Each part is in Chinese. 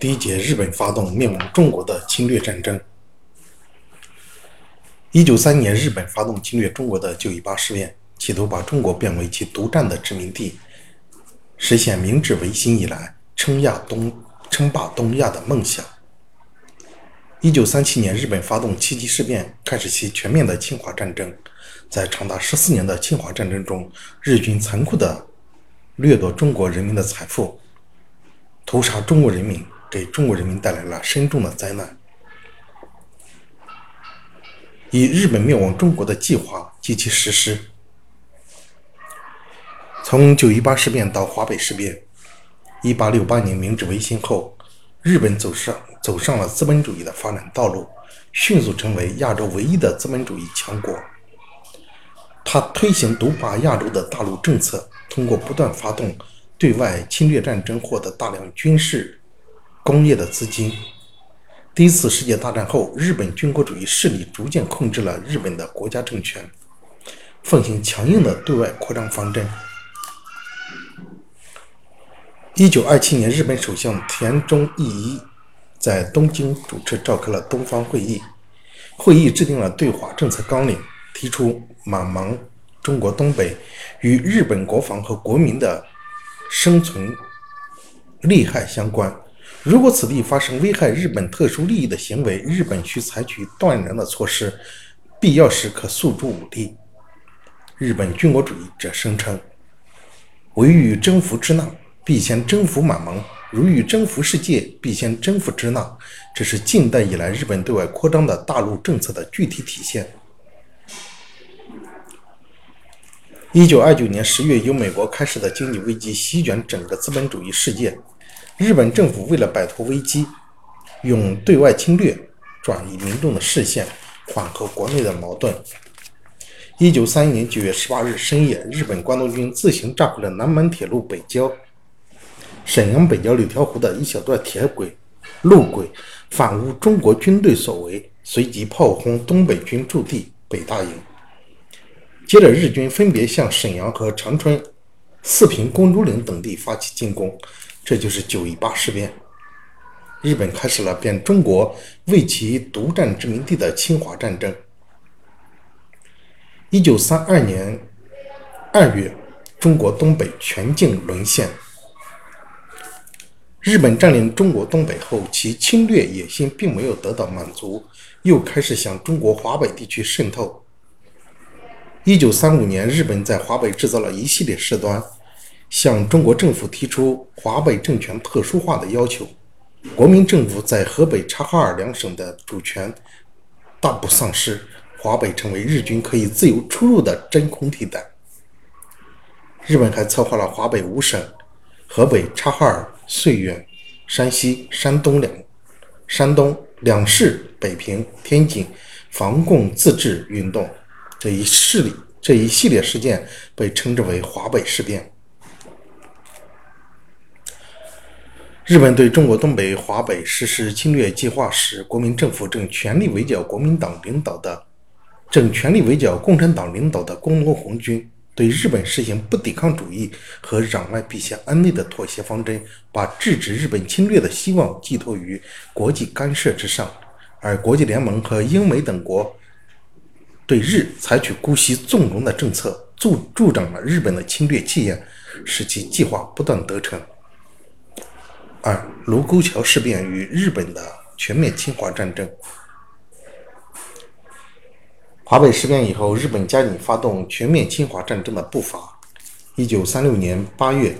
第一节日本发动灭亡中国的侵略战争。一九三年，日本发动侵略中国的九一八事变，企图把中国变为其独占的殖民地，实现明治维新以来称亚东、称霸东亚的梦想。一九三七年，日本发动七七事变，开始其全面的侵华战争。在长达十四年的侵华战争中，日军残酷地掠夺中国人民的财富，屠杀中国人民，给中国人民带来了深重的灾难。以日本灭亡中国的计划及其实施，从九一八事变到华北事变，一八六八年明治维新后，日本走上。走上了资本主义的发展道路，迅速成为亚洲唯一的资本主义强国。他推行独霸亚洲的大陆政策，通过不断发动对外侵略战争，获得大量军事、工业的资金。第一次世界大战后，日本军国主义势力逐渐控制了日本的国家政权，奉行强硬的对外扩张方针。一九二七年，日本首相田中义一。在东京主持召开了东方会议，会议制定了对华政策纲领，提出满蒙、中国东北与日本国防和国民的生存利害相关。如果此地发生危害日本特殊利益的行为，日本需采取断然的措施，必要时可诉诸武力。日本军国主义者声称：“唯欲征服支那，必先征服满蒙。”如欲征服世界，必先征服支那，这是近代以来日本对外扩张的大陆政策的具体体现。一九二九年十月，由美国开始的经济危机席卷整个资本主义世界。日本政府为了摆脱危机，用对外侵略转移民众的视线，缓和国内的矛盾。一九三一年九月十八日深夜，日本关东军自行炸毁了南满铁路北郊。沈阳北郊柳条湖的一小段铁轨、路轨，反诬中国军队所为，随即炮轰东北军驻地北大营。接着，日军分别向沈阳和长春、四平、公主岭等地发起进攻，这就是九一八事变。日本开始了变中国为其独占殖民地的侵华战争。一九三二年二月，中国东北全境沦陷。日本占领中国东北后，其侵略野心并没有得到满足，又开始向中国华北地区渗透。一九三五年，日本在华北制造了一系列事端，向中国政府提出华北政权特殊化的要求。国民政府在河北、察哈尔两省的主权大部丧失，华北成为日军可以自由出入的真空地带。日本还策划了华北五省、河北、察哈尔。绥远、山西、山东两山东两市、北平、天津防共自治运动这一势力这一系列事件被称之为华北事变。日本对中国东北、华北实施侵略计划时，国民政府正全力围剿国民党领导的正全力围剿共产党领导的工农红军。对日本实行不抵抗主义和攘外必先安内的妥协方针，把制止日本侵略的希望寄托于国际干涉之上，而国际联盟和英美等国对日采取姑息纵容的政策，助助长了日本的侵略气焰，使其计划不断得逞。二卢沟桥事变与日本的全面侵华战争。华北事变以后，日本加紧发动全面侵华战争的步伐。一九三六年八月，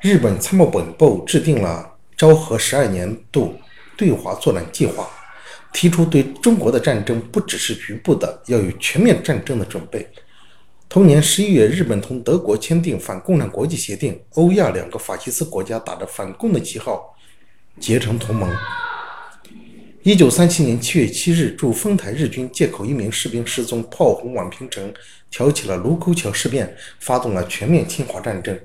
日本参谋本部制定了昭和十二年度对华作战计划，提出对中国的战争不只是局部的，要有全面战争的准备。同年十一月，日本同德国签订反共产国际协定，欧亚两个法西斯国家打着反共的旗号结成同盟。一九三七年七月七日，驻丰台日军借口一名士兵失踪，炮轰宛平城，挑起了卢沟桥事变，发动了全面侵华战争。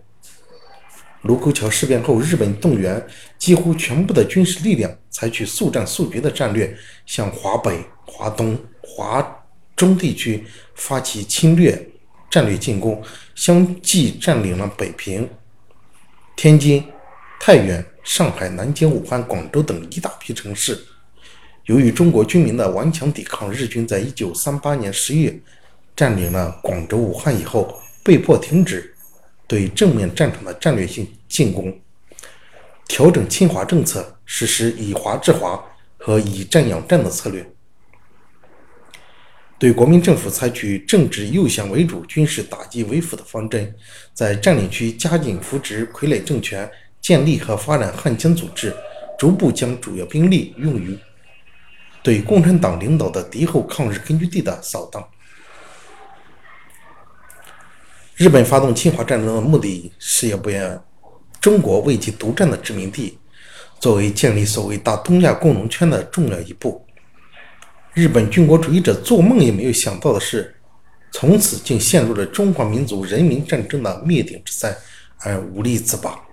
卢沟桥事变后，日本动员几乎全部的军事力量，采取速战速决的战略，向华北、华东、华中地区发起侵略战略进攻，相继占领了北平、天津、太原。上海、南京、武汉、广州等一大批城市。由于中国军民的顽强抵抗，日军在一九三八年十月占领了广州、武汉以后，被迫停止对正面战场的战略性进攻，调整侵华政策，实施以华制华和以战养战的策略。对国民政府采取政治诱降为主、军事打击为辅的方针，在占领区加紧扶植傀儡政权，建立和发展汉奸组织，逐步将主要兵力用于对共产党领导的敌后抗日根据地的扫荡。日本发动侵华战争的目的是要把中国为其独占的殖民地作为建立所谓大东亚共荣圈的重要一步。日本军国主义者做梦也没有想到的是，从此竟陷入了中华民族人民战争的灭顶之灾，而无力自拔。